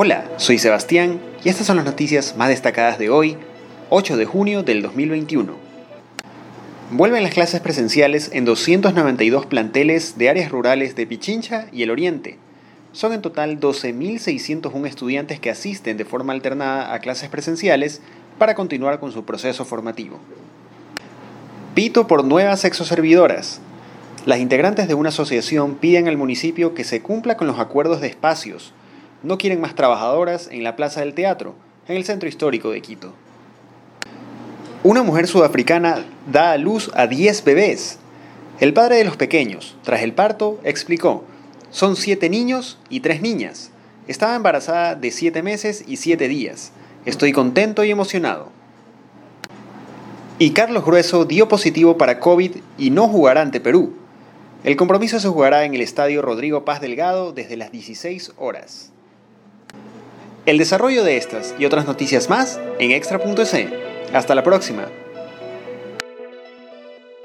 Hola, soy Sebastián y estas son las noticias más destacadas de hoy, 8 de junio del 2021. Vuelven las clases presenciales en 292 planteles de áreas rurales de Pichincha y el Oriente. Son en total 12.601 estudiantes que asisten de forma alternada a clases presenciales para continuar con su proceso formativo. Pito por nuevas exoservidoras. Las integrantes de una asociación piden al municipio que se cumpla con los acuerdos de espacios, no quieren más trabajadoras en la Plaza del Teatro, en el centro histórico de Quito. Una mujer sudafricana da a luz a 10 bebés. El padre de los pequeños, tras el parto, explicó, son 7 niños y 3 niñas. Estaba embarazada de 7 meses y 7 días. Estoy contento y emocionado. Y Carlos Grueso dio positivo para COVID y no jugará ante Perú. El compromiso se jugará en el estadio Rodrigo Paz Delgado desde las 16 horas. El desarrollo de estas y otras noticias más en extra.es. Hasta la próxima.